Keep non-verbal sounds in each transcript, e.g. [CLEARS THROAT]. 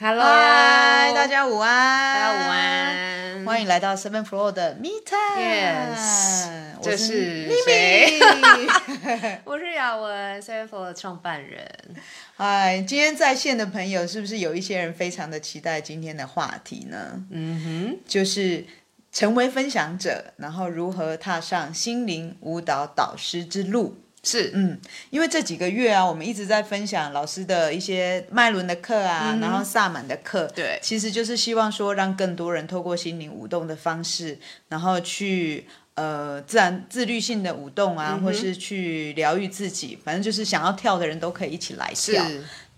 Hello，嗨，大家午安，大家午安，欢迎来到 Seven Floor 的 Me Time。Yes，这是咪咪，[LAUGHS] 我是雅文，Seven Floor 的创办人。嗨，今天在线的朋友，是不是有一些人非常的期待今天的话题呢？嗯哼，就是成为分享者，然后如何踏上心灵舞蹈导师之路。是，嗯，因为这几个月啊，我们一直在分享老师的一些脉轮的课啊，嗯、然后萨满的课，对，其实就是希望说，让更多人透过心灵舞动的方式，然后去呃自然自律性的舞动啊，嗯、或是去疗愈自己，反正就是想要跳的人都可以一起来跳。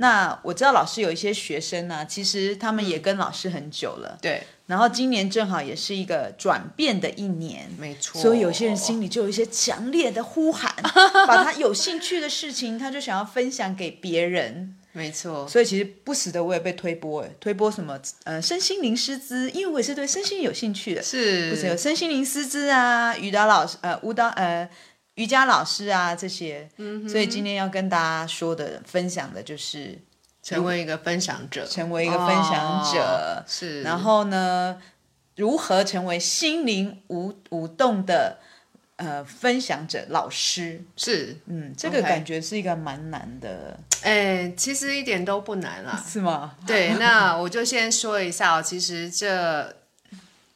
那我知道老师有一些学生呢、啊，其实他们也跟老师很久了，对。然后今年正好也是一个转变的一年，没错。所以有些人心里就有一些强烈的呼喊，[LAUGHS] 把他有兴趣的事情，他就想要分享给别人。没错。所以其实不时的我也被推播，哎，推播什么呃身心灵师资，因为我也是对身心有兴趣的，是。不是有身心灵师资啊，瑜伽老师呃舞蹈呃瑜伽老师啊这些，嗯。所以今天要跟大家说的分享的就是。成为一个分享者，成为一个分享者、哦、是。然后呢，如何成为心灵舞舞动的呃分享者老师？是，嗯，这个感觉是一个蛮难的。哎，其实一点都不难啦。是吗？对，那我就先说一下，其实这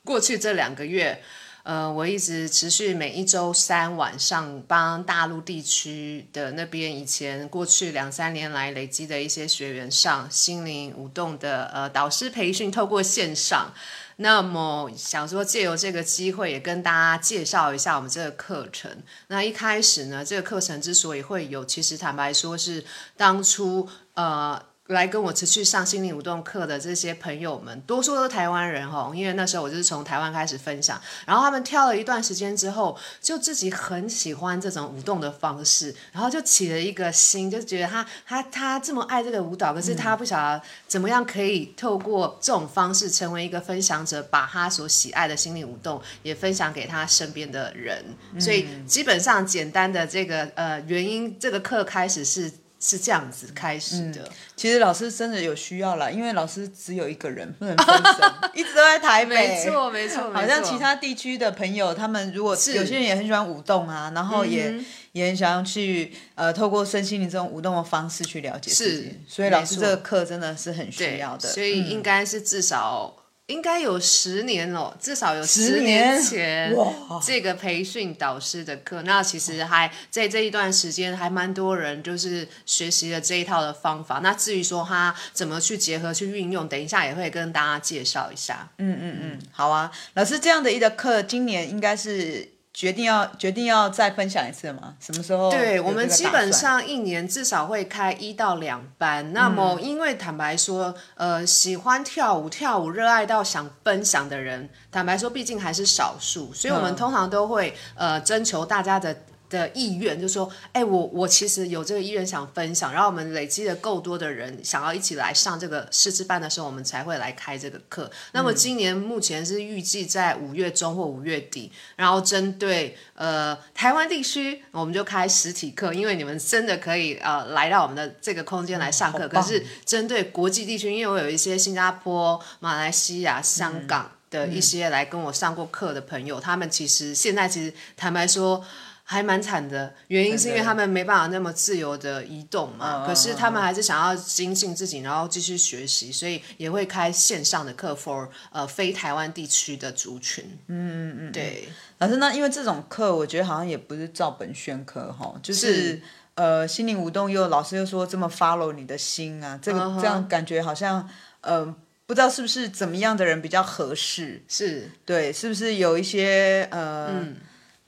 过去这两个月。呃，我一直持续每一周三晚上帮大陆地区的那边以前过去两三年来累积的一些学员上心灵舞动的呃导师培训，透过线上。那么想说借由这个机会也跟大家介绍一下我们这个课程。那一开始呢，这个课程之所以会有，其实坦白说是当初呃。来跟我持续上心灵舞动课的这些朋友们，多数都是台湾人哈，因为那时候我就是从台湾开始分享，然后他们跳了一段时间之后，就自己很喜欢这种舞动的方式，然后就起了一个心，就觉得他他他这么爱这个舞蹈，可是他不晓得怎么样可以透过这种方式成为一个分享者，把他所喜爱的心灵舞动也分享给他身边的人，所以基本上简单的这个呃原因，这个课开始是。是这样子开始的。嗯，其实老师真的有需要了，因为老师只有一个人，不能分身，[LAUGHS] 一直都在台北。没错，没错，好像其他地区的朋友，他们如果有些人也很喜欢舞动啊，然后也、嗯、也很想要去呃，透过身心灵这种舞动的方式去了解自己。所以老师这个课真的是很需要的。所以应该是至少。应该有十年了，至少有十年前这个培训导师的课。那其实还在这一段时间，还蛮多人就是学习了这一套的方法。那至于说他怎么去结合、去运用，等一下也会跟大家介绍一下。嗯嗯嗯，好啊，老师这样的一个课，今年应该是。决定要决定要再分享一次吗？什么时候？对，我们基本上一年至少会开一到两班。那么，因为坦白说，呃，喜欢跳舞、跳舞热爱到想分享的人，坦白说，毕竟还是少数，所以我们通常都会呃征求大家的。的意愿就是说，哎、欸，我我其实有这个意愿想分享，然后我们累积了够多的人想要一起来上这个师资班的时候，我们才会来开这个课。那么今年目前是预计在五月中或五月底，然后针对呃台湾地区，我们就开实体课，因为你们真的可以呃来到我们的这个空间来上课。可是针对国际地区，因为我有一些新加坡、马来西亚、香港的一些来跟我上过课的朋友，嗯、他们其实现在其实坦白说。还蛮惨的，原因是因为他们没办法那么自由的移动嘛。可是他们还是想要精进自己，然后继续学习，所以也会开线上的课 for 呃非台湾地区的族群。嗯嗯嗯，对。老师，那因为这种课，我觉得好像也不是照本宣科哈，就是，是呃心灵舞动又老师又说这么 follow 你的心啊，这个、uh -huh. 这样感觉好像呃不知道是不是怎么样的人比较合适？是对，是不是有一些呃。嗯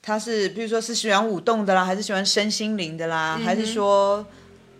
他是，比如说是喜欢舞动的啦，还是喜欢身心灵的啦，嗯、还是说，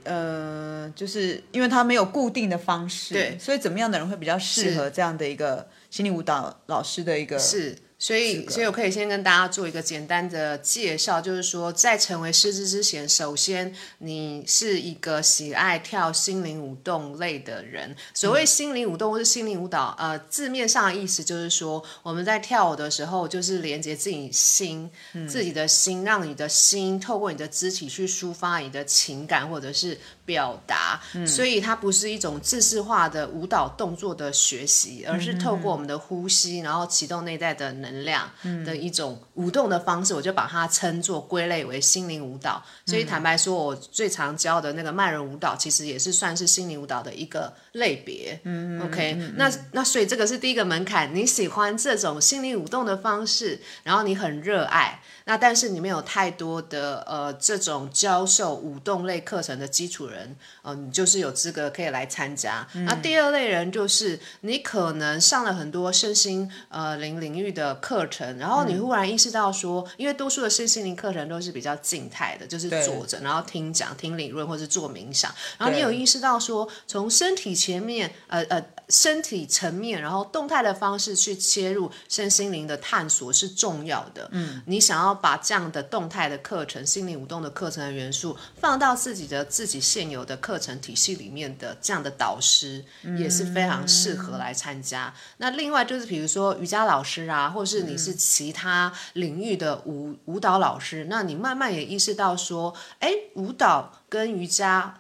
呃，就是因为他没有固定的方式，对，所以怎么样的人会比较适合这样的一个心理舞蹈老师的一个是所以，所以我可以先跟大家做一个简单的介绍，就是说，在成为师资之前，首先你是一个喜爱跳心灵舞动类的人。所谓心灵舞动或是心灵舞蹈，呃，字面上的意思就是说，我们在跳舞的时候，就是连接自己心，自己的心，让你的心透过你的肢体去抒发你的情感，或者是。表达，所以它不是一种制式化的舞蹈动作的学习，而是透过我们的呼吸，然后启动内在的能量的一种舞动的方式。我就把它称作归类为心灵舞蹈。所以坦白说，我最常教的那个慢人舞蹈，其实也是算是心灵舞蹈的一个类别。嗯，OK，那那所以这个是第一个门槛。你喜欢这种心灵舞动的方式，然后你很热爱。那但是你没有太多的呃这种教授舞动类课程的基础人，嗯、呃，你就是有资格可以来参加。嗯、那第二类人就是你可能上了很多身心呃灵领域的课程，然后你忽然意识到说，嗯、因为多数的身心灵课程都是比较静态的，就是坐着然后听讲、听理论或是做冥想，然后你有意识到说，从身体前面呃呃。身体层面，然后动态的方式去切入身心灵的探索是重要的。嗯，你想要把这样的动态的课程、心灵舞动的课程的元素放到自己的自己现有的课程体系里面的这样的导师，也是非常适合来参加。嗯、那另外就是比如说瑜伽老师啊，或是你是其他领域的舞舞蹈老师，那你慢慢也意识到说，哎，舞蹈跟瑜伽。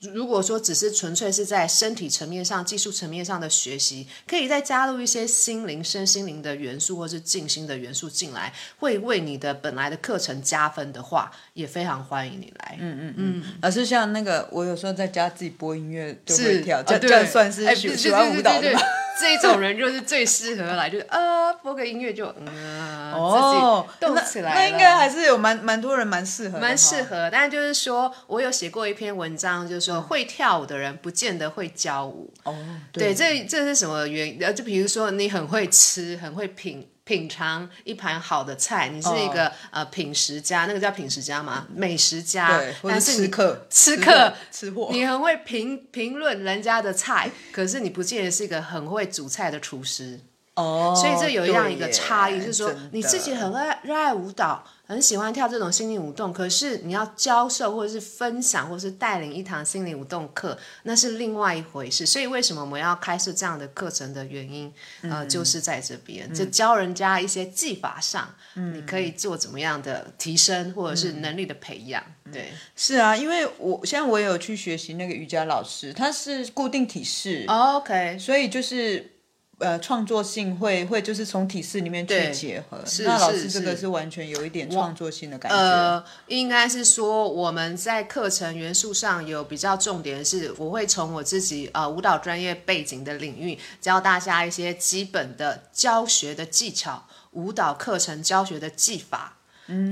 如果说只是纯粹是在身体层面上、技术层面上的学习，可以再加入一些心灵、身心灵的元素，或是静心的元素进来，会为你的本来的课程加分的话，也非常欢迎你来。嗯嗯嗯。而是像那个，我有时候在家自己播音乐就会跳，这这算是喜喜欢舞蹈的吗？这种人就是最适合来，就是呃，播个音乐就嗯，哦，自己动起来那，那应该还是有蛮蛮多人蛮适合，蛮适合。但就是说我有写过一篇文章，就是说会跳舞的人不见得会教舞。哦，对，对，这这是什么原因？就比如说你很会吃，很会品。品尝一盘好的菜，你是一个、哦、呃品食家，那个叫品食家吗？美食家，对，或者是吃客，吃客，吃货。你很会评评论人家的菜，可是你不见得是一个很会煮菜的厨师。哦，所以这有一样一个差异，就是说你自己很爱热爱舞蹈。很喜欢跳这种心灵舞动，可是你要教授或者是分享或者是带领一堂心灵舞动课，那是另外一回事。所以为什么我们要开设这样的课程的原因，嗯、呃，就是在这边，嗯、就教人家一些技法上，嗯、你可以做怎么样的提升或者是能力的培养。嗯、对，是啊，因为我现在我也有去学习那个瑜伽老师，他是固定体式、哦、，OK，所以就是。呃，创作性会会就是从体式里面去结合。是那老师这个是完全有一点创作性的感觉。呃，应该是说我们在课程元素上有比较重点是，我会从我自己呃舞蹈专业背景的领域教大家一些基本的教学的技巧，舞蹈课程教学的技法。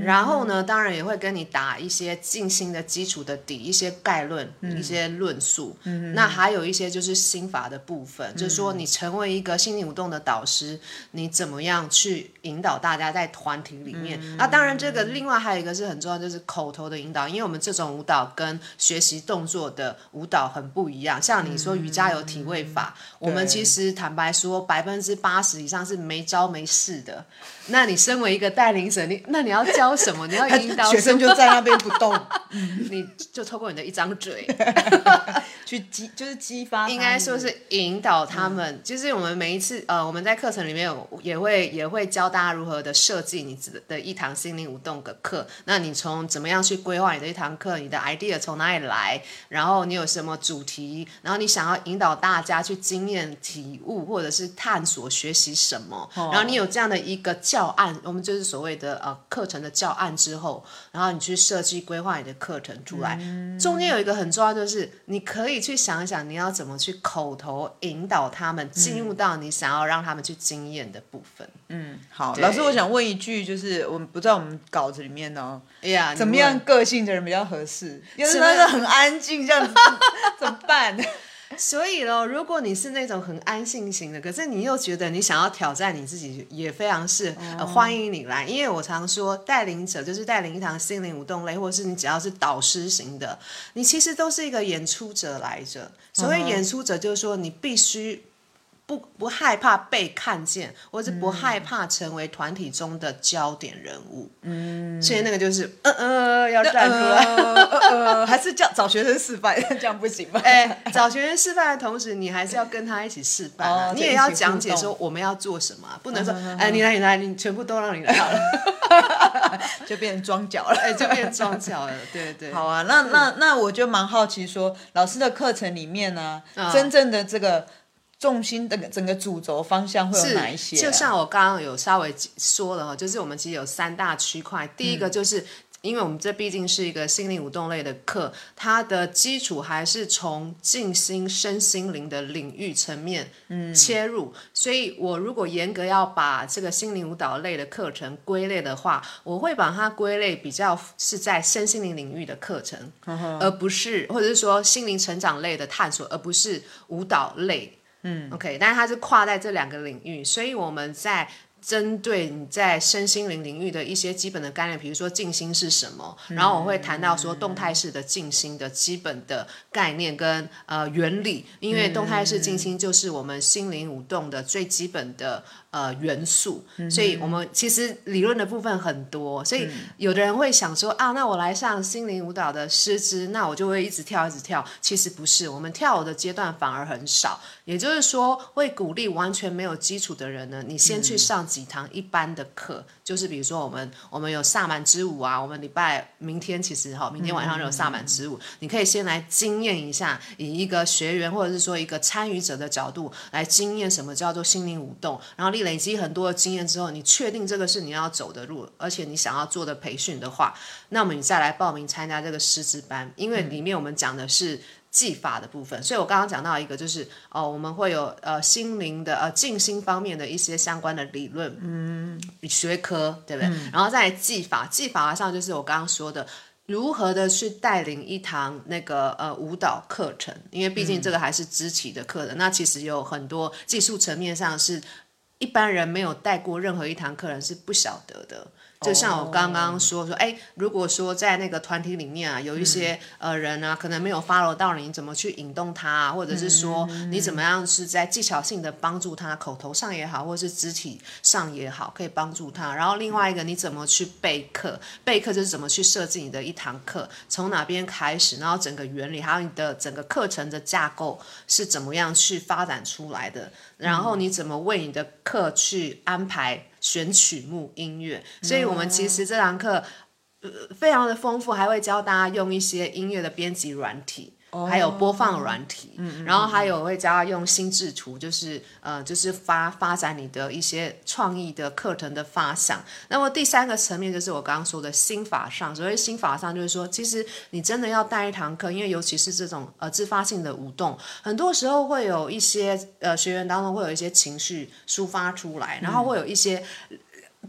然后呢，当然也会跟你打一些静心的基础的底，一些概论，嗯、一些论述。嗯、那还有一些就是心法的部分，嗯、就是说你成为一个心灵舞动的导师，你怎么样去引导大家在团体里面？嗯、那当然，这个另外还有一个是很重要，就是口头的引导，因为我们这种舞蹈跟学习动作的舞蹈很不一样。像你说瑜伽有体位法，嗯、我们其实坦白说，百分之八十以上是没招没式的。那你身为一个带领者，你那你要教什么？你要引导学生就在那边不动，[LAUGHS] 你就透过你的一张嘴 [LAUGHS] 去激，就是激发。应该说是引导他们。嗯、就是我们每一次呃，我们在课程里面有也会也会教大家如何的设计你自的一堂心灵舞动的课。那你从怎么样去规划你的一堂课？你的 idea 从哪里来？然后你有什么主题？然后你想要引导大家去经验体悟，或者是探索学习什么？哦、然后你有这样的一个教。教案，我们就是所谓的呃课程的教案之后，然后你去设计规划你的课程出来。嗯、中间有一个很重要，就是你可以去想一想，你要怎么去口头引导他们进入到你想要让他们去经验的部分。嗯，好，老师，我想问一句，就是我们不在我们稿子里面哦。哎呀，怎么样个性的人比较合适？要是那个很安静这样子，[LAUGHS] 怎么办？[LAUGHS] 所以咯，如果你是那种很安性型的，可是你又觉得你想要挑战你自己，也非常是、呃、欢迎你来。因为我常说，带领者就是带领一堂心灵舞动类，或是你只要是导师型的，你其实都是一个演出者来着。所谓演出者，就是说你必须不不害怕被看见，或是不害怕成为团体中的焦点人物。嗯，所以那个就是，呃呃，要站出来，呃呃，[LAUGHS] 还是叫找学生示范，[LAUGHS] 这样不行吧？哎，找学生示范的同时，你还是要跟他一起示范啊，你也要讲解说我们要做什么，不能说，哎，你来你来，你全部都让你来好了，[LAUGHS] 就变成装脚了，哎，就变装脚了，对对。好啊，那那那我就蛮好奇说，老师的课程里面呢，真正的这个。重心的整个主轴方向会有哪一些？就像我刚刚有稍微说了哈，就是我们其实有三大区块。第一个就是，因为我们这毕竟是一个心灵舞动类的课，它的基础还是从静心身心灵的领域层面切入。所以我如果严格要把这个心灵舞蹈类的课程归类的话，我会把它归类比较是在身心灵领域的课程，而不是或者是说心灵成长类的探索，而不是舞蹈类。嗯，OK，但是它是跨在这两个领域，所以我们在。针对你在身心灵领域的一些基本的概念，比如说静心是什么，然后我会谈到说动态式的静心的基本的概念跟呃原理，因为动态式静心就是我们心灵舞动的最基本的呃元素，所以我们其实理论的部分很多，所以有的人会想说啊，那我来上心灵舞蹈的师资，那我就会一直跳一直跳，其实不是，我们跳舞的阶段反而很少，也就是说会鼓励完全没有基础的人呢，你先去上。几堂一般的课，就是比如说我们我们有萨满之舞啊，我们礼拜明天其实哈，明天晚上就有萨满之舞，你可以先来经验一下，以一个学员或者是说一个参与者的角度来经验什么叫做心灵舞动，然后你累积很多的经验之后，你确定这个是你要走的路，而且你想要做的培训的话，那么你再来报名参加这个师资班，因为里面我们讲的是。技法的部分，所以我刚刚讲到一个，就是哦，我们会有呃心灵的呃静心方面的一些相关的理论，嗯，学科对不对？然后再来技法，技法上就是我刚刚说的，如何的去带领一堂那个呃舞蹈课程，因为毕竟这个还是肢体的课程，那其实有很多技术层面上是一般人没有带过任何一堂课人是不晓得的。就像我刚刚说说，哎，如果说在那个团体里面啊，有一些、嗯、呃人呢、啊，可能没有 follow 到你，怎么去引动他、啊，或者是说你怎么样是在技巧性的帮助他，口头上也好，或者是肢体上也好，可以帮助他。然后另外一个，你怎么去备课？备课就是怎么去设计你的一堂课，从哪边开始，然后整个原理，还有你的整个课程的架构是怎么样去发展出来的？然后你怎么为你的课去安排？选曲目音乐，所以我们其实这堂课，呃，非常的丰富，还会教大家用一些音乐的编辑软体。还有播放软体，嗯、然后还有会教用心智图，就是呃，就是发发展你的一些创意的课程的发想。那么第三个层面就是我刚刚说的心法上，所谓心法上就是说，其实你真的要带一堂课，因为尤其是这种呃自发性的舞动，很多时候会有一些呃学员当中会有一些情绪抒发出来，然后会有一些。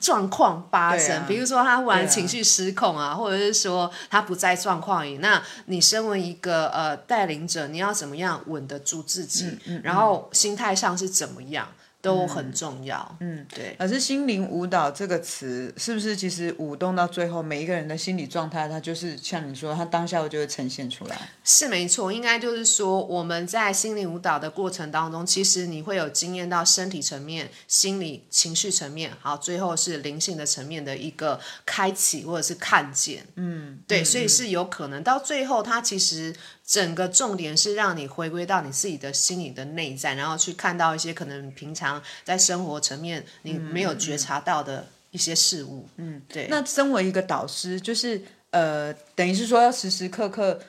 状况发生，啊、比如说他忽然情绪失控啊，啊或者是说他不在状况里，那你身为一个呃带领者，你要怎么样稳得住自己？嗯嗯嗯、然后心态上是怎么样？都很重要，嗯，对。可是心灵舞蹈这个词，是不是其实舞动到最后，每一个人的心理状态，它就是像你说，它当下就会呈现出来。是没错，应该就是说，我们在心灵舞蹈的过程当中，其实你会有经验到身体层面、心理情绪层面，好，最后是灵性的层面的一个开启或者是看见。嗯，对，嗯、所以是有可能到最后，它其实。整个重点是让你回归到你自己的心里的内在，然后去看到一些可能平常在生活层面你没有觉察到的一些事物。嗯，对。那身为一个导师，就是呃，等于是说要时时刻刻。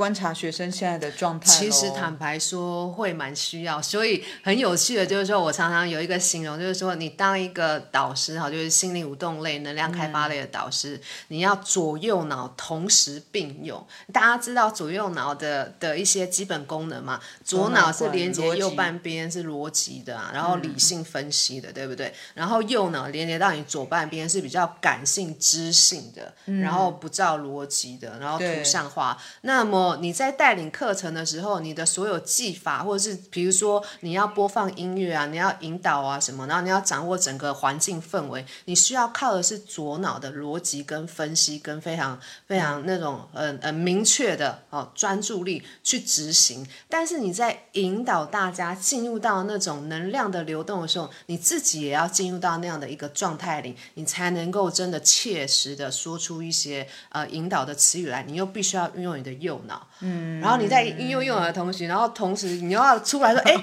观察学生现在的状态，其实坦白说会蛮需要，所以很有趣的，就是说我常常有一个形容，就是说你当一个导师哈，就是心灵舞动类、能量开发类的导师，嗯、你要左右脑同时并用。大家知道左右脑的的一些基本功能嘛？左脑是连接右半边是逻辑的、啊，然后理性分析的，嗯、对不对？然后右脑连接到你左半边是比较感性知性的，嗯、然后不照逻辑的，然后图像化。那么后你在带领课程的时候，你的所有技法，或者是比如说你要播放音乐啊，你要引导啊什么，然后你要掌握整个环境氛围，你需要靠的是左脑的逻辑跟分析，跟非常非常那种呃呃明确的哦专注力去执行。但是你在引导大家进入到那种能量的流动的时候，你自己也要进入到那样的一个状态里，你才能够真的切实的说出一些呃引导的词语来。你又必须要运用你的右脑，嗯，然后你在运用右脑的同时，然后同时你又要出来说，[LAUGHS] 哎，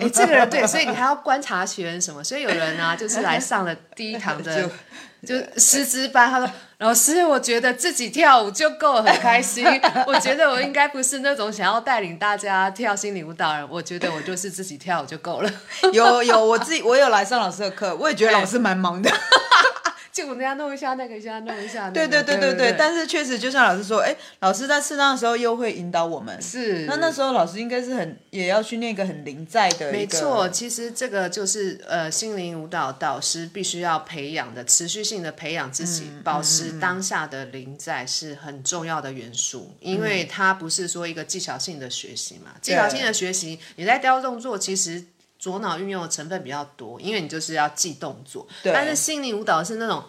哎，这个人对，所以你还要观察学员什么。[LAUGHS] 所以有人啊，就是来上了第一堂的 [LAUGHS] 就师资班，他说老师，我觉得自己跳舞就够了，很开心。我觉得我应该不是那种想要带领大家跳心理舞蹈人，我觉得我就是自己跳舞就够了。有有，我自己我有来上老师的课，我也觉得老师蛮忙的。就我们家弄一下那个，一下弄一下、那个。对对对对对，但是确实就像老师说，哎，老师在适当的时候又会引导我们。是。那那时候老师应该是很也要训练一个很临在的。没错，其实这个就是呃心灵舞蹈导师必须要培养的，持续性的培养自己，嗯、保持当下的临在是很重要的元素，嗯、因为它不是说一个技巧性的学习嘛，技巧性的学习你在雕动作其实。左脑运用的成分比较多，因为你就是要记动作。对。但是心灵舞蹈是那种，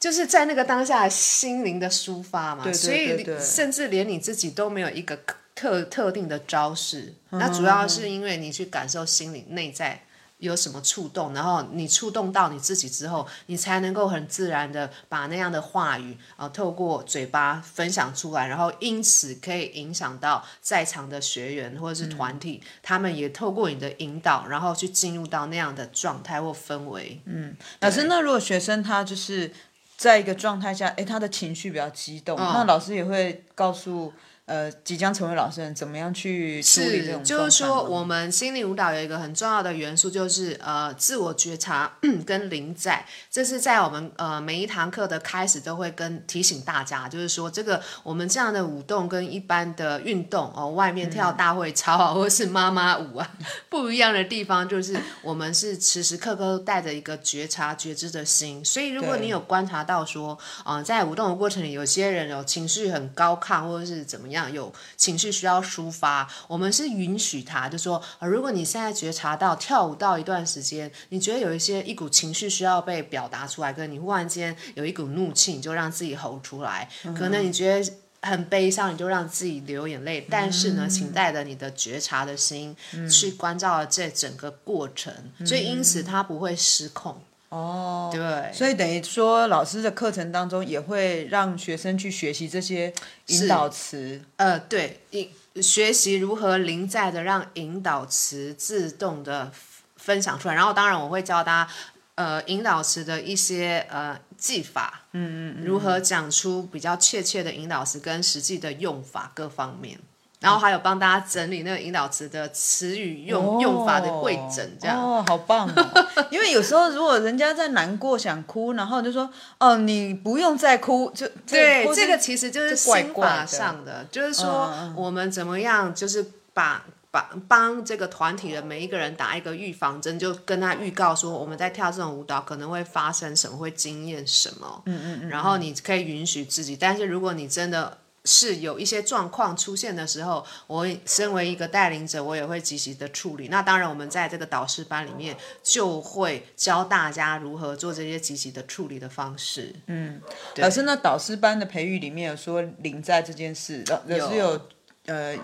就是在那个当下心灵的抒发嘛，对对对对，所以甚至连你自己都没有一个特特定的招式，嗯。那主要是因为你去感受心灵内在。有什么触动，然后你触动到你自己之后，你才能够很自然的把那样的话语啊、呃，透过嘴巴分享出来，然后因此可以影响到在场的学员或者是团体，嗯、他们也透过你的引导，然后去进入到那样的状态或氛围。嗯，老师，那如果学生他就是在一个状态下，哎，他的情绪比较激动，哦、那老师也会告诉。呃，即将成为老师人怎么样去处理这种？就是说，我们心灵舞蹈有一个很重要的元素，就是呃，自我觉察 [CLEARS THROAT] 跟临在。这是在我们呃每一堂课的开始都会跟提醒大家，就是说，这个我们这样的舞动跟一般的运动哦，外面跳大会 [LAUGHS] 操啊，嗯、或者是妈妈舞啊，[LAUGHS] 不一样的地方就是我们是时时刻刻都带着一个觉察觉知的心。所以，如果你有观察到说，呃，在舞动的过程里，有些人有情绪很高亢，或者是怎么样。有情绪需要抒发，我们是允许他，就说，如果你现在觉察到跳舞到一段时间，你觉得有一些一股情绪需要被表达出来，跟你忽然间有一股怒气，你就让自己吼出来。嗯、可能你觉得很悲伤，你就让自己流眼泪。但是呢，请带着你的觉察的心、嗯、去关照这整个过程，所以因此他不会失控。哦，对，所以等于说，老师的课程当中也会让学生去学习这些引导词。呃，对，引学习如何临在的让引导词自动的分享出来。然后，当然我会教大家，呃，引导词的一些呃技法，嗯嗯，嗯，如何讲出比较确切的引导词跟实际的用法各方面。然后还有帮大家整理那个引导词的词语用、哦、用法的汇整，这样哦，好棒哦！[LAUGHS] 因为有时候如果人家在难过想哭，然后就说哦，你不用再哭，就对这个其实就是心法上的，的就是说我们怎么样，就是把把帮这个团体的每一个人打一个预防针，就跟他预告说我们在跳这种舞蹈可能会发生什么，会经验什么，嗯嗯嗯，然后你可以允许自己，但是如果你真的。是有一些状况出现的时候，我身为一个带领者，我也会积极的处理。那当然，我们在这个导师班里面就会教大家如何做这些积极的处理的方式。嗯，老师，那导师班的培育里面有说临在这件事，老师有呃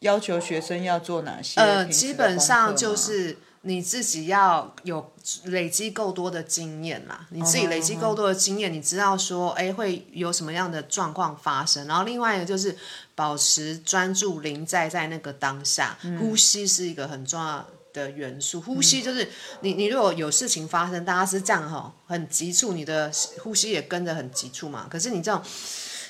要求学生要做哪些？呃，基本上就是。你自己要有累积够多的经验啦，你自己累积够多的经验，你知道说，哎，会有什么样的状况发生。然后另外一个就是保持专注临在在那个当下，呼吸是一个很重要的元素。呼吸就是你你如果有事情发生，大家是这样哈，很急促，你的呼吸也跟着很急促嘛。可是你这种。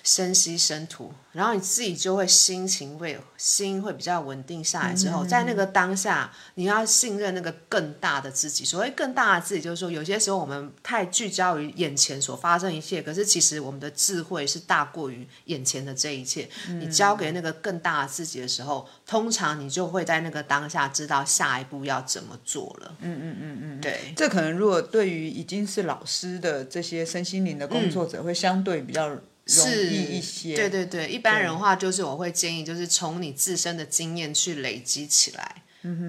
深吸深吐，然后你自己就会心情会心会比较稳定下来。之后，在那个当下，你要信任那个更大的自己。所谓更大的自己，就是说，有些时候我们太聚焦于眼前所发生一切，可是其实我们的智慧是大过于眼前的这一切。你交给那个更大的自己的时候，通常你就会在那个当下知道下一步要怎么做了。嗯嗯嗯嗯，对。这可能如果对于已经是老师的这些身心灵的工作者，会相对比较。是一些。对对对，一般人的话就是我会建议，就是从你自身的经验去累积起来。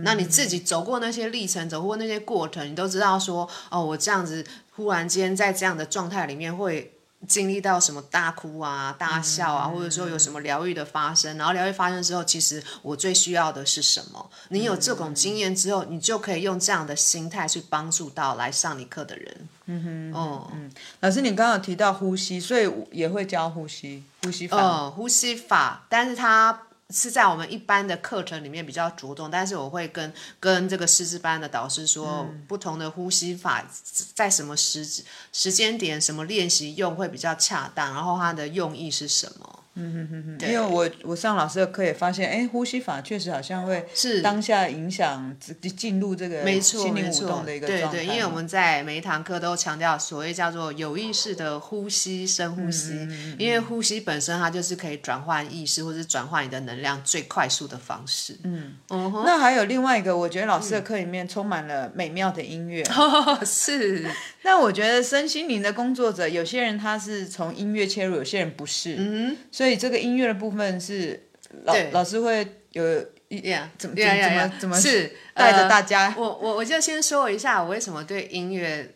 那你自己走过那些历程，走过那些过程，你都知道说，哦，我这样子忽然间在这样的状态里面会。经历到什么大哭啊、大笑啊，或者说有什么疗愈的发生，然后疗愈发生之后，其实我最需要的是什么？你有这种经验之后，你就可以用这样的心态去帮助到来上你课的人。嗯哼，哦，嗯，老师，你刚刚有提到呼吸，所以也会教呼吸呼吸法。嗯，呼吸法，但是它。是在我们一般的课程里面比较着重，但是我会跟跟这个师资班的导师说，嗯、不同的呼吸法在什么时时间点、什么练习用会比较恰当，然后它的用意是什么。嗯哼哼哼，因为我我上老师的课也发现，哎，呼吸法确实好像会是。当下影响进入这个心灵舞动的一个状态。对对，因为我们在每一堂课都强调所谓叫做有意识的呼吸、深呼吸，嗯嗯嗯，因为呼吸本身它就是可以转换意识或者转换你的能量最快速的方式。嗯。嗯，那还有另外一个，我觉得老师的课里面充满了美妙的音乐。哦，[LAUGHS] 是。那我觉得身心灵的工作者，有些人他是从音乐切入，有些人不是。嗯所以这个音乐的部分是老老师会有一点怎么怎么怎么是带着大家。我我我就先说一下我为什么对音乐。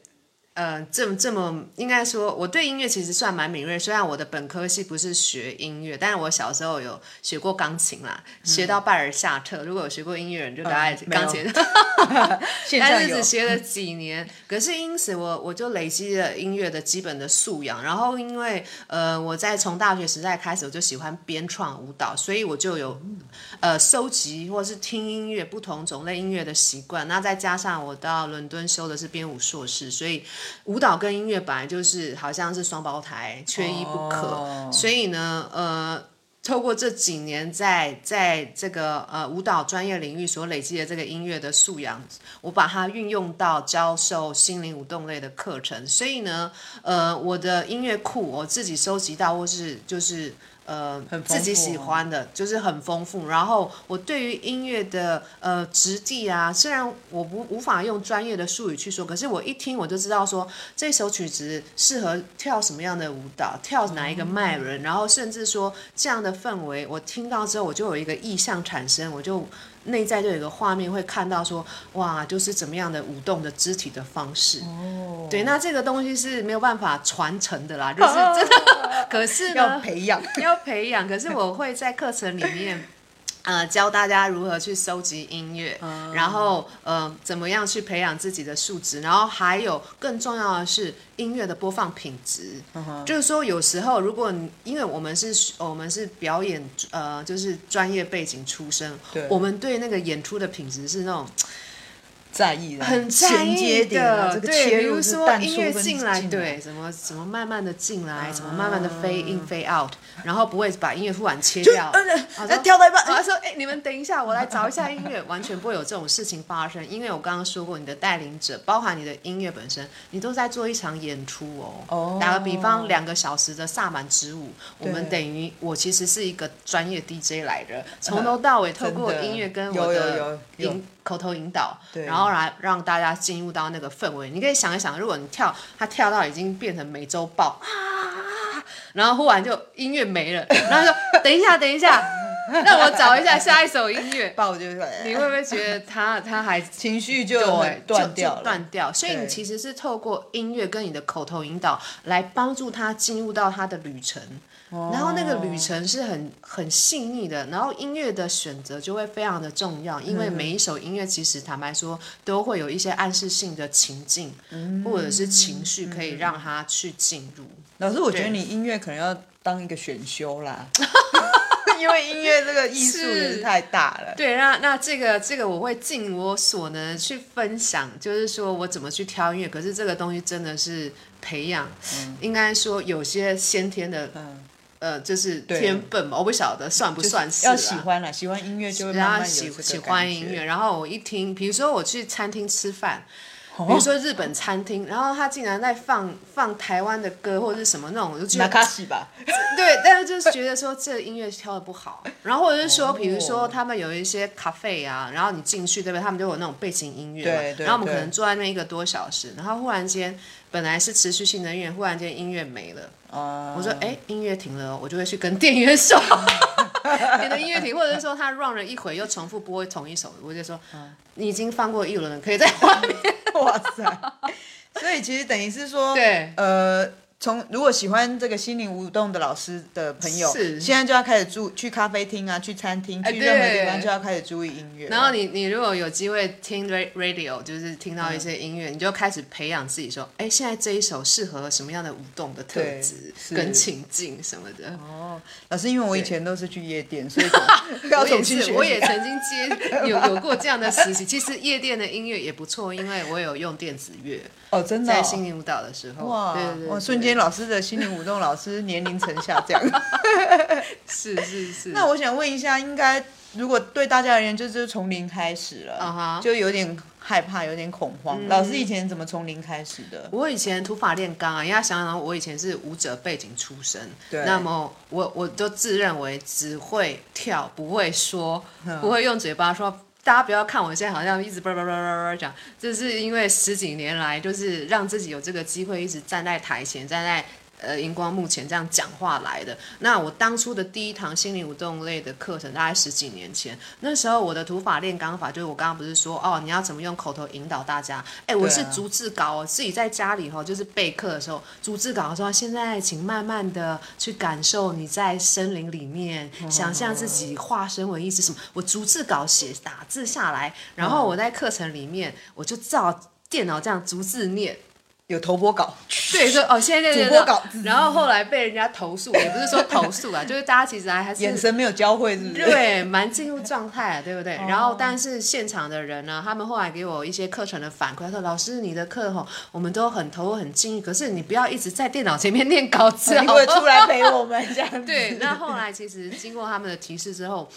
呃，这么这么应该说，我对音乐其实算蛮敏锐。虽然我的本科系不是学音乐，但是我小时候有学过钢琴啦，嗯、学到拜尔夏特。如果有学过音乐人，就大概钢琴。[LAUGHS] [LAUGHS] 嗯、但是只学了几年，可是因此我我就累积了音乐的基本的素养。然后因为呃，我在从大学时代开始，我就喜欢编创舞蹈，所以我就有呃收集或是听音乐不同种类音乐的习惯。那再加上我到伦敦修的是编舞硕士，所以。舞蹈跟音乐本来就是好像是双胞胎，缺一不可。Oh. 所以呢，呃，透过这几年在在这个呃舞蹈专业领域所累积的这个音乐的素养，我把它运用到教授心灵舞动类的课程。所以呢，呃，我的音乐库我自己收集到，或是就是。呃，自己喜欢的，就是很丰富。然后我对于音乐的呃质地啊，虽然我不无法用专业的术语去说，可是我一听我就知道说这首曲子适合跳什么样的舞蹈，跳哪一个脉轮，然后甚至说这样的氛围，我听到之后我就有一个意象产生，我就。内在就有一个画面，会看到说，哇，就是怎么样的舞动的肢体的方式。哦，对，那这个东西是没有办法传承的啦，[LAUGHS] 就是真的。[LAUGHS] 可是呢，要培养，[LAUGHS] 要培养。可是我会在课程里面。呃，教大家如何去收集音乐，嗯、然后呃，怎么样去培养自己的素质，然后还有更重要的是音乐的播放品质。嗯、就是说，有时候如果你因为我们是我们是表演呃，就是专业背景出身，我们对那个演出的品质是那种。在意的，很在意的，对，比如说音乐进来，对，怎么怎么慢慢的进来，怎么慢慢的 fade in fade out，然后不会把音乐突然切掉，好像跳到一半，他说，哎，你们等一下，我来找一下音乐，完全不会有这种事情发生，因为我刚刚说过，你的带领者，包含你的音乐本身，你都在做一场演出哦。打个比方，两个小时的萨满之舞，我们等于我其实是一个专业 DJ 来的，从头到尾 [LAUGHS] 透过音乐跟我的引口头引导，然后来让大家进入到那个氛围。你可以想一想，如果你跳，他跳到已经变成美洲豹啊，然后忽然就音乐没了，然后说 [LAUGHS] 等一下，等一下，[LAUGHS] 让我找一下下一首音乐。[LAUGHS] 你会不会觉得他他还情绪就断掉了？断掉。所以你其实是透过音乐跟你的口头引导来帮助他进入到他的旅程。然后那个旅程是很很细腻的，然后音乐的选择就会非常的重要，因为每一首音乐其实坦白说都会有一些暗示性的情境，嗯、或者是情绪可以让他去进入。老师，我觉得你音乐可能要当一个选修啦，[LAUGHS] 因为音乐这个艺术也是太大了。对，那那这个这个我会尽我所能去分享，就是说我怎么去挑音乐。可是这个东西真的是培养，嗯、应该说有些先天的。嗯呃，就是天分嘛，我不晓得算不算是。要喜欢了，喜欢音乐就会慢慢有这个感觉。喜欢音乐，然后我一听，比如说我去餐厅吃饭，比如说日本餐厅，然后他竟然在放放台湾的歌或者是什么那种，我就觉得卡西吧，[LAUGHS] 对，但是就是觉得说这个音乐挑的不好，然后或者是说，比如说他们有一些咖啡啊，然后你进去对不对？他们就有那种背景音乐嘛，然后我们可能坐在那一个多小时，然后忽然间本来是持续性的音乐，忽然间音乐没了，我说哎，音乐停了，我就会去跟店员说。[LAUGHS] 你的音乐停，或者是说他 run 了一会又重复播同一首，我就说，你已经放过一轮了，可以在外面。[LAUGHS] 哇塞！所以其实等于是说，对，呃。从如果喜欢这个心灵舞动的老师的朋友，是现在就要开始注去咖啡厅啊，去餐厅，去任何地方就要开始注意音乐。然后你你如果有机会听 radio，就是听到一些音乐，嗯、你就开始培养自己说，哎，现在这一首适合什么样的舞动的特质跟情境什么的。哦，老师，因为我以前都是去夜店，所以 [LAUGHS] 我也是，我也曾经接有有过这样的实习。其实夜店的音乐也不错，因为我有用电子乐。哦，真的，在心灵舞蹈的时候，哇，对对对，瞬间老师的心灵舞动老师年龄层下降，[LAUGHS] 是是是。那我想问一下，应该如果对大家而言，就是从零开始了，uh huh. 就有点害怕，有点恐慌。嗯、老师以前怎么从零开始的？我以前土法炼钢啊，因为想想我以前是舞者背景出身，对，那么我我都自认为只会跳，不会说，不会用嘴巴说。大家不要看我现在好像一直叭叭叭叭叭讲，这是因为十几年来就是让自己有这个机会一直站在台前，站在。呃，荧光幕前这样讲话来的。那我当初的第一堂心灵舞动类的课程，大概十几年前。那时候我的土法炼钢法，就是我刚刚不是说哦，你要怎么用口头引导大家？哎，我是逐字稿，我自己在家里哈，就是备课的时候，逐字稿说，现在请慢慢的去感受你在森林里面，想象自己化身为一只什么。我逐字稿写打字下来，然后我在课程里面，我就照电脑这样逐字念。有投播稿，[LAUGHS] 对，说哦，现在在主播稿，然后后来被人家投诉，也不是说 [LAUGHS] 投诉啊，就是大家其实还还是眼神没有交汇，是不是？对，蛮进入状态啊，对不对？然后，但是现场的人呢，他们后来给我一些课程的反馈，他说：“老师，你的课吼，我们都很投入、很进入，可是你不要一直在电脑前面念稿子，[LAUGHS] 你会出来陪我们这样。”对，那后来其实经过他们的提示之后。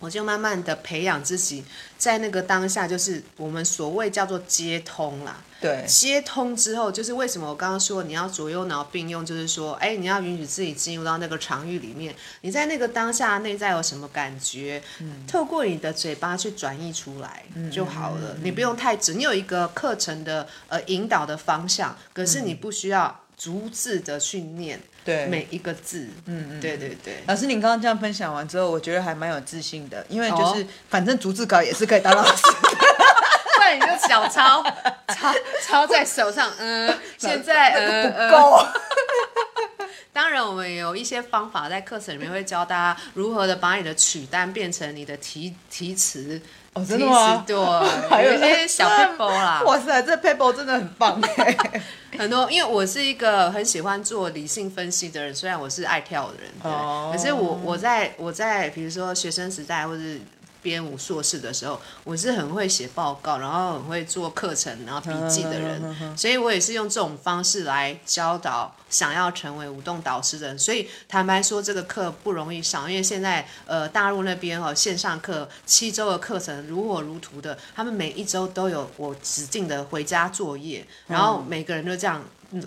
我就慢慢的培养自己，在那个当下，就是我们所谓叫做接通啦。对，接通之后，就是为什么我刚刚说你要左右脑并用，就是说，哎，你要允许自己进入到那个场域里面，你在那个当下内在有什么感觉，嗯、透过你的嘴巴去转译出来就好了。嗯、你不用太直，你有一个课程的呃引导的方向，可是你不需要逐字的去念。对每一个字，嗯嗯，对对对。老师，您刚刚这样分享完之后，我觉得还蛮有自信的，因为就是反正逐字稿也是可以当老师，[LAUGHS] 不然你就小抄抄抄在手上，[LAUGHS] 嗯，现在呃不够。[LAUGHS] 当然，我们也有一些方法在课程里面会教大家如何的把你的曲单变成你的题题词。哦，真的吗？对，[LAUGHS] 还有一些小 paper 啦。[LAUGHS] 哇塞，这 paper 真的很棒哎！[LAUGHS] 很多，因为我是一个很喜欢做理性分析的人，虽然我是爱跳的人，对。Oh. 可是我我在我在比如说学生时代或者是。编舞硕士的时候，我是很会写报告，然后很会做课程，然后笔记的人，所以我也是用这种方式来教导想要成为舞动导师的人。所以坦白说，这个课不容易上，因为现在呃大陆那边哦线上课七周的课程如火如荼的，他们每一周都有我指定的回家作业，然后每个人都这样。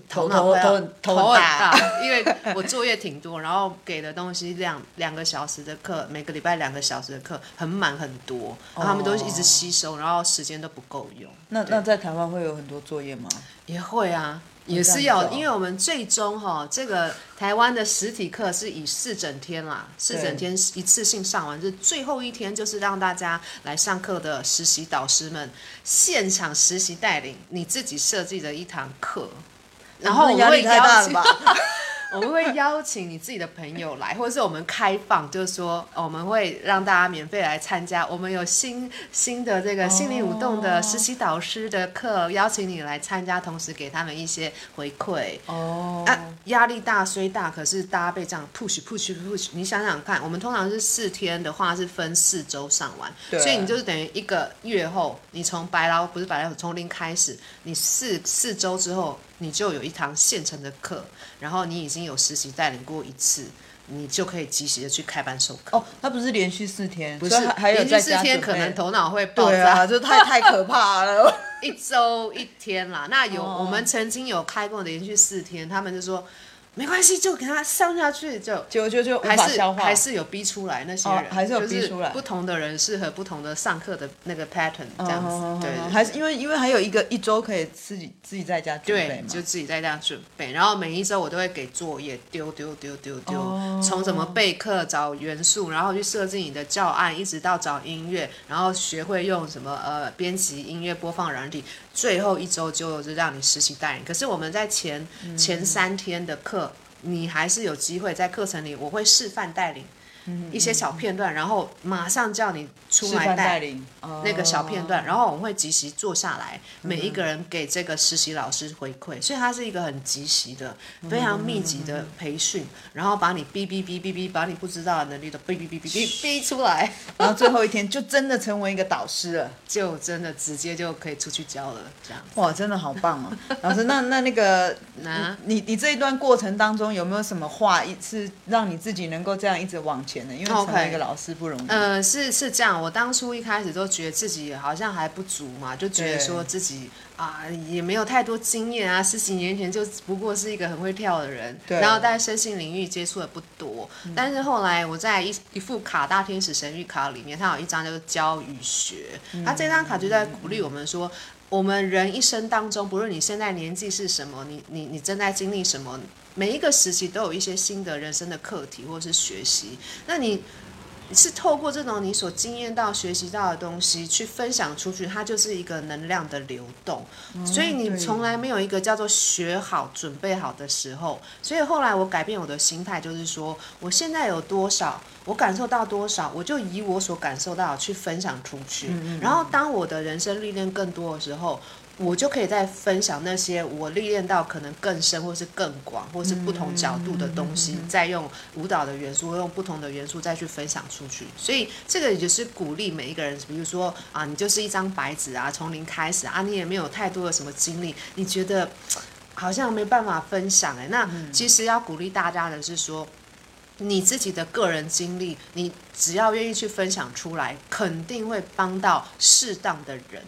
头脑会头头很大，因为我作业挺多，然后给的东西两两个小时的课，每个礼拜两个小时的课很满很多，然后他们都一直吸收，然后时间都不够用。那那在台湾会有很多作业吗？也会啊，也是要，因为我们最终哈，这个台湾的实体课是以四整天啦，四整天一次性上完，就最后一天就是让大家来上课的实习导师们现场实习带领你自己设计的一堂课。然后我们会邀请，我们会邀请你自己的朋友来，或者是我们开放，就是说我们会让大家免费来参加。我们有新新的这个心灵舞动的实习导师的课，邀请你来参加，同时给他们一些回馈。哦，啊，压力大虽大，可是大家被这样 push push push，你想想看，我们通常是四天的话是分四周上完，所以你就是等于一个月后，你从白老不是白老虎，从零开始，你四四周之后。你就有一堂现成的课，然后你已经有实习带领过一次，你就可以及时的去开班授课。哦，他不是连续四天，不是还有连续四天，可能头脑会爆炸，[LAUGHS] 就太太可怕了。[LAUGHS] 一周一天啦，那有、哦、我们曾经有开过连续四天，他们就说。没关系，就给他上下去，就就就就还是还是有逼出来那些人，哦、还是有逼出来。不同的人适合不同的上课的那个 pattern，这样子，哦、对，对，对，还是因为因为还有一个一周可以自己自己在家准备嘛，就自己在家准备。然后每一周我都会给作业，丢丢丢丢丢，从、哦、怎么备课、找元素，然后去设计你的教案，一直到找音乐，然后学会用什么呃编辑音乐播放软体。最后一周就是让你实习带领。可是我们在前、前三天的课。你还是有机会在课程里，我会示范带领一些小片段，然后马上叫你出来带领那个小片段，然后我们会及时坐下来，每一个人给这个实习老师回馈，所以它是一个很即时的、非常密集的培训，然后把你逼逼逼逼逼，把你不知道的能力都逼逼逼逼出来，然后最后一天就真的成为一个导师了，[LAUGHS] 就真的直接就可以出去教了，这样哇，真的好棒哦，老师，那那那个，[LAUGHS] 那你你这一段过程当中有没有什么话一是让你自己能够这样一直往前的？因为成为一个老师不容易。嗯、呃，是是这样，我当初一开始都觉得自己好像还不足嘛，就觉得说自己啊也没有太多经验啊，十几年前就不过是一个很会跳的人，然后在身心领域接触的不多。但是后来我在一一副卡大天使神谕卡里面，它有一张叫做教与学，它这张卡就在鼓励我们说，我们人一生当中，不论你现在年纪是什么，你你你正在经历什么。每一个时期都有一些新的人生的课题或者是学习，那你是透过这种你所经验到、学习到的东西去分享出去，它就是一个能量的流动。所以你从来没有一个叫做学好、准备好的时候。所以后来我改变我的心态，就是说，我现在有多少，我感受到多少，我就以我所感受到去分享出去。然后当我的人生历练更多的时候。我就可以再分享那些我历练到可能更深，或是更广，或是不同角度的东西，再用舞蹈的元素，用不同的元素再去分享出去。所以这个也就是鼓励每一个人，比如说啊，你就是一张白纸啊，从零开始啊，你也没有太多的什么经历，你觉得好像没办法分享哎。那其实要鼓励大家的是说，你自己的个人经历，你只要愿意去分享出来，肯定会帮到适当的人。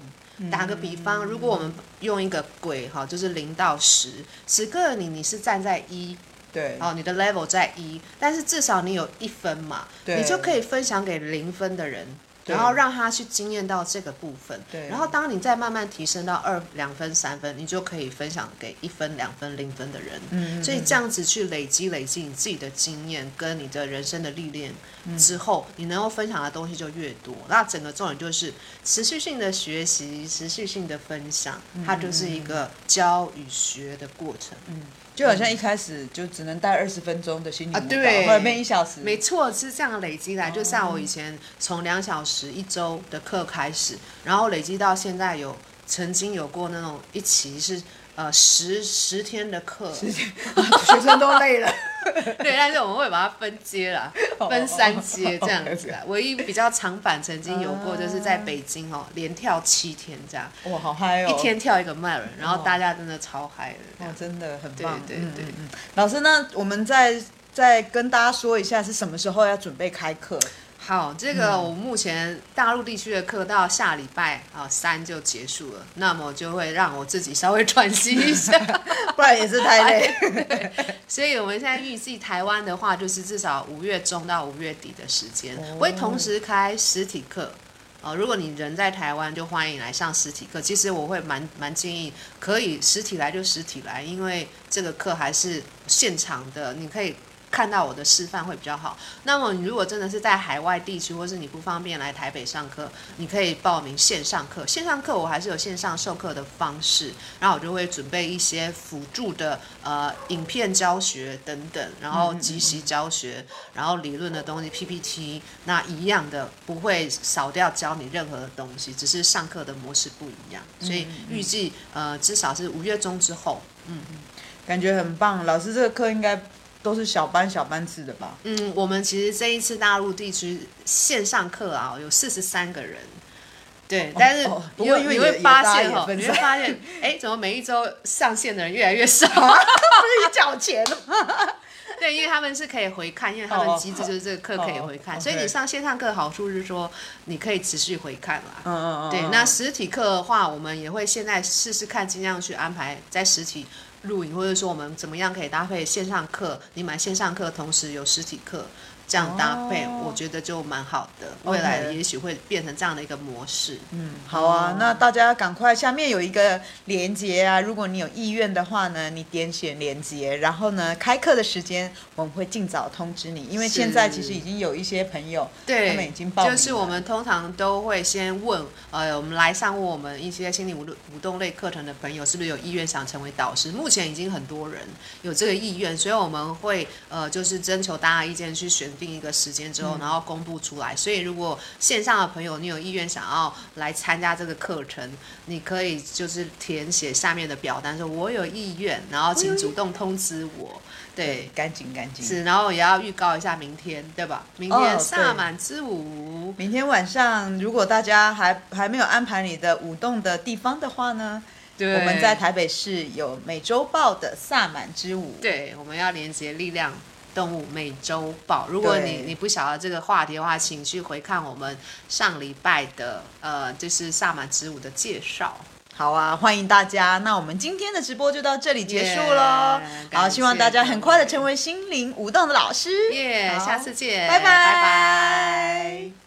打个比方，如果我们用一个轨哈，就是零到十，此刻你你是站在一，对，哦，你的 level 在一，但是至少你有一分嘛，你就可以分享给零分的人。然后让他去经验到这个部分，对。然后当你再慢慢提升到二两分、三分，你就可以分享给一分、两分、零分的人。嗯。所以这样子去累积、累积你自己的经验跟你的人生的历练之后，你能够分享的东西就越多。那整个重点就是持续性的学习、持续性的分享，它就是一个教与学的过程。嗯。就好像一开始就只能带二十分钟的心理舞蹈，啊、对，后来变一小时。没错，是这样累积来。就像我以前从两小时一周的课开始，然后累积到现在有曾经有过那种一期是呃十十天的课，十天 [LAUGHS] 学生都累了。[LAUGHS] 对，但是我们会把它分阶了，分三阶这样子。唯一比较长版曾经有过，就是在北京哦，连跳七天这样。哇，好嗨哦！一天跳一个迈轮，然后大家真的超嗨的。哇，真的很棒。对对对，老师，那我们再再跟大家说一下，是什么时候要准备开课？好，这个我目前大陆地区的课到下礼拜啊三就结束了，那么就会让我自己稍微喘息一下，[LAUGHS] 不然也是太累。[LAUGHS] 所以我们现在预计台湾的话，就是至少五月中到五月底的时间，我会同时开实体课。哦，如果你人在台湾，就欢迎来上实体课。其实我会蛮蛮建议，可以实体来就实体来，因为这个课还是现场的，你可以。看到我的示范会比较好。那么，你如果真的是在海外地区，或是你不方便来台北上课，你可以报名线上课。线上课我还是有线上授课的方式，然后我就会准备一些辅助的呃影片教学等等，然后即时教学，然后理论的东西 PPT，那一样的不会少掉教你任何的东西，只是上课的模式不一样。所以预计呃至少是五月中之后，嗯，感觉很棒。老师这个课应该。都是小班小班制的吧？嗯，我们其实这一次大陆地区线上课啊，有四十三个人。对，哦、但是因为你会发现哈，你会发现，[LAUGHS] 哎，怎么每一周上线的人越来越少？[LAUGHS] 不是你缴钱吗？对，因为他们是可以回看，因为他们机制就是这个课可以回看，oh, oh, 所以你上线上课的好处是说你可以持续回看啦。嗯嗯嗯。对，那实体课的话，我们也会现在试试看，尽量去安排在实体录影，或者说我们怎么样可以搭配线上课，你买线上课同时有实体课。这样搭配，我觉得就蛮好的。未来也许会变成这样的一个模式。嗯，好啊，那大家赶快，下面有一个连接啊，如果你有意愿的话呢，你点选连接，然后呢，开课的时间我们会尽早通知你，因为现在其实已经有一些朋友，对，他们已经报。就是我们通常都会先问，呃，我们来上过我们一些心理舞动舞动类课程的朋友，是不是有意愿想成为导师？目前已经很多人有这个意愿，所以我们会呃，就是征求大家意见去选。定一个时间之后，然后公布出来。嗯、所以，如果线上的朋友你有意愿想要来参加这个课程，你可以就是填写下面的表单，说我有意愿，然后请主动通知我。对，赶紧赶紧。是，然后也要预告一下明天，对吧？明天萨满之舞。明天晚上，如果大家还还没有安排你的舞动的地方的话呢，对，我们在台北市有美洲报的萨满之舞。对，我们要连接力量。动物每周报，如果你你不晓得这个话题的话，请去回看我们上礼拜的呃，就是萨满之舞的介绍。好啊，欢迎大家。那我们今天的直播就到这里结束喽。Yeah, 好，希望大家很快的成为心灵舞动的老师。耶，下次见，拜拜拜拜。